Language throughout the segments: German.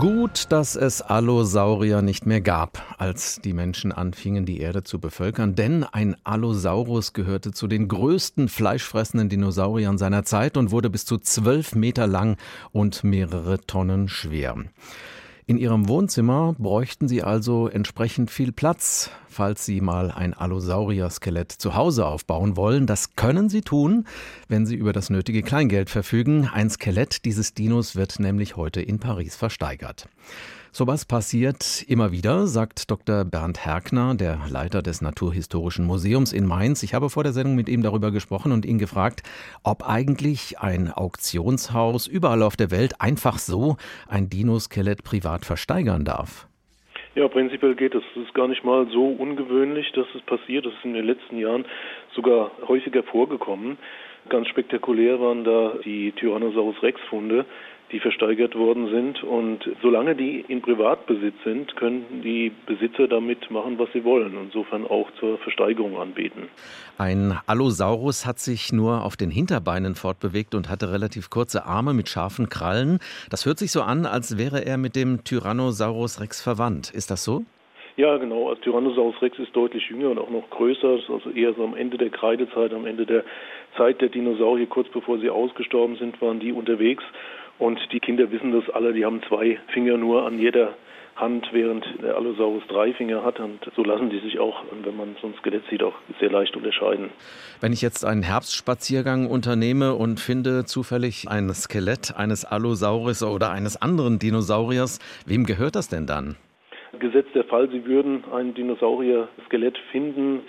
Gut, dass es Allosaurier nicht mehr gab, als die Menschen anfingen, die Erde zu bevölkern, denn ein Allosaurus gehörte zu den größten fleischfressenden Dinosauriern seiner Zeit und wurde bis zu zwölf Meter lang und mehrere Tonnen schwer. In Ihrem Wohnzimmer bräuchten Sie also entsprechend viel Platz, falls Sie mal ein Allosaurier-Skelett zu Hause aufbauen wollen. Das können Sie tun, wenn Sie über das nötige Kleingeld verfügen. Ein Skelett dieses Dinos wird nämlich heute in Paris versteigert. Sowas passiert immer wieder, sagt Dr. Bernd Herkner, der Leiter des Naturhistorischen Museums in Mainz. Ich habe vor der Sendung mit ihm darüber gesprochen und ihn gefragt, ob eigentlich ein Auktionshaus überall auf der Welt einfach so ein Dinoskelett privat versteigern darf. Ja, prinzipiell geht es. Es ist gar nicht mal so ungewöhnlich, dass es passiert. Das ist in den letzten Jahren sogar häufiger vorgekommen. Ganz spektakulär waren da die Tyrannosaurus Rex Funde, die versteigert worden sind. Und solange die in Privatbesitz sind, können die Besitzer damit machen, was sie wollen. Insofern auch zur Versteigerung anbieten. Ein Allosaurus hat sich nur auf den Hinterbeinen fortbewegt und hatte relativ kurze Arme mit scharfen Krallen. Das hört sich so an, als wäre er mit dem Tyrannosaurus Rex verwandt. Ist das so? Ja, genau. Also Tyrannosaurus Rex ist deutlich jünger und auch noch größer. Also eher so am Ende der Kreidezeit, am Ende der Zeit der Dinosaurier, kurz bevor sie ausgestorben sind, waren die unterwegs. Und die Kinder wissen das alle, die haben zwei Finger nur an jeder Hand, während der Allosaurus drei Finger hat. Und so lassen die sich auch, wenn man so ein Skelett sieht, auch sehr leicht unterscheiden. Wenn ich jetzt einen Herbstspaziergang unternehme und finde zufällig ein Skelett eines Allosaurus oder eines anderen Dinosauriers, wem gehört das denn dann? Gesetzt der Fall, Sie würden ein Dinosaurier-Skelett finden,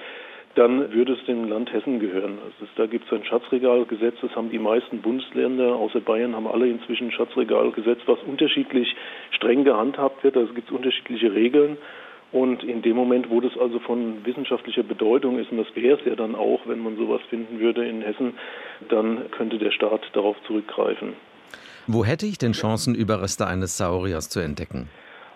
dann würde es dem Land Hessen gehören. Also da gibt es ein Schatzregalgesetz, das haben die meisten Bundesländer, außer Bayern haben alle inzwischen ein Schatzregalgesetz, was unterschiedlich streng gehandhabt wird. Also gibt es unterschiedliche Regeln. Und in dem Moment, wo das also von wissenschaftlicher Bedeutung ist, und das wäre es ja dann auch, wenn man sowas finden würde in Hessen, dann könnte der Staat darauf zurückgreifen. Wo hätte ich denn Chancen, Überreste eines Sauriers zu entdecken?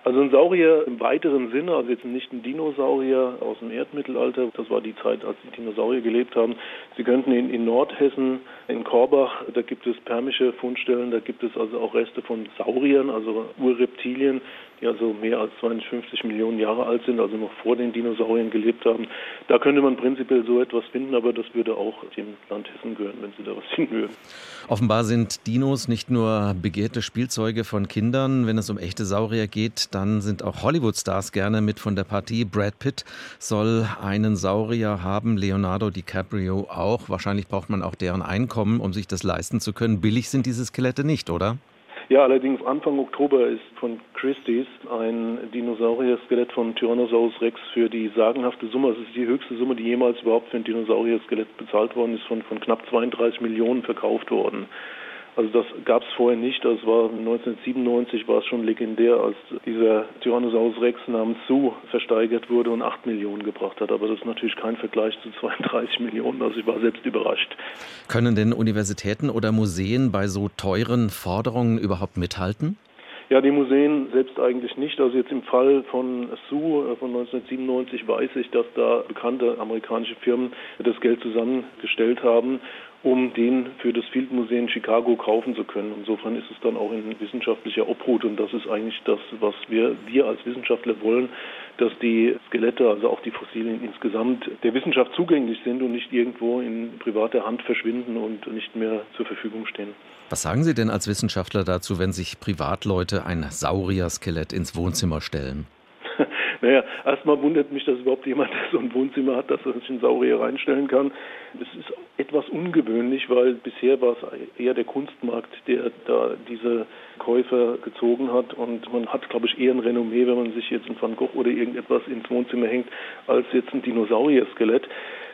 Also ein Saurier im weiteren Sinne, also jetzt nicht ein Dinosaurier aus dem Erdmittelalter, das war die Zeit, als die Dinosaurier gelebt haben. Sie könnten in, in Nordhessen, in Korbach, da gibt es permische Fundstellen, da gibt es also auch Reste von Sauriern, also Urreptilien, die also mehr als 250 Millionen Jahre alt sind, also noch vor den Dinosauriern gelebt haben. Da könnte man prinzipiell so etwas finden, aber das würde auch dem Land Hessen gehören, wenn sie da was finden würden. Offenbar sind Dinos nicht nur begehrte Spielzeuge von Kindern, wenn es um echte Saurier geht, dann sind auch Hollywood-Stars gerne mit von der Partie. Brad Pitt soll einen Saurier haben, Leonardo DiCaprio auch. Wahrscheinlich braucht man auch deren Einkommen, um sich das leisten zu können. Billig sind diese Skelette nicht, oder? Ja, allerdings Anfang Oktober ist von Christie's ein Dinosaurier-Skelett von Tyrannosaurus Rex für die sagenhafte Summe, das ist die höchste Summe, die jemals überhaupt für ein Dinosaurier-Skelett bezahlt worden ist, von, von knapp 32 Millionen verkauft worden. Also das gab es vorher nicht. Das war 1997 war es schon legendär, als dieser Tyrannosaurus Rex namens Sue versteigert wurde und 8 Millionen gebracht hat. Aber das ist natürlich kein Vergleich zu 32 Millionen. Also ich war selbst überrascht. Können denn Universitäten oder Museen bei so teuren Forderungen überhaupt mithalten? Ja, die Museen selbst eigentlich nicht. Also jetzt im Fall von Sue äh, von 1997 weiß ich, dass da bekannte amerikanische Firmen das Geld zusammengestellt haben um den für das Field Museum Chicago kaufen zu können. Insofern ist es dann auch in wissenschaftlicher Obhut und das ist eigentlich das, was wir, wir als Wissenschaftler wollen, dass die Skelette, also auch die Fossilien insgesamt der Wissenschaft zugänglich sind und nicht irgendwo in privater Hand verschwinden und nicht mehr zur Verfügung stehen. Was sagen Sie denn als Wissenschaftler dazu, wenn sich Privatleute ein Saurier-Skelett ins Wohnzimmer stellen? Naja, erstmal wundert mich, dass überhaupt jemand so ein Wohnzimmer hat, dass er sich einen Saurier reinstellen kann. Es ist etwas ungewöhnlich, weil bisher war es eher der Kunstmarkt, der da diese Käufer gezogen hat. Und man hat, glaube ich, eher ein Renommee, wenn man sich jetzt ein Van Gogh oder irgendetwas ins Wohnzimmer hängt, als jetzt ein Dinosaurier-Skelett.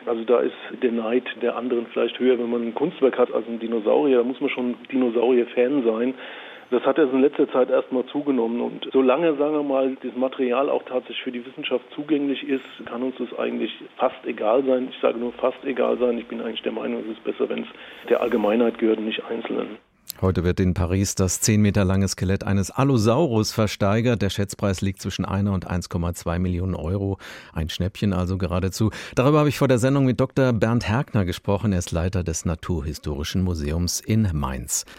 Also da ist der Neid der anderen vielleicht höher, wenn man ein Kunstwerk hat als ein Dinosaurier. Da muss man schon Dinosaurier-Fan sein. Das hat jetzt in letzter Zeit erstmal zugenommen. Und solange, sagen wir mal, das Material auch tatsächlich für die Wissenschaft zugänglich ist, kann uns das eigentlich fast egal sein. Ich sage nur fast egal sein. Ich bin eigentlich der Meinung, es ist besser, wenn es der Allgemeinheit gehört und nicht Einzelnen. Heute wird in Paris das 10 Meter lange Skelett eines Allosaurus versteigert. Der Schätzpreis liegt zwischen 1 und 1,2 Millionen Euro. Ein Schnäppchen also geradezu. Darüber habe ich vor der Sendung mit Dr. Bernd Herkner gesprochen. Er ist Leiter des Naturhistorischen Museums in Mainz.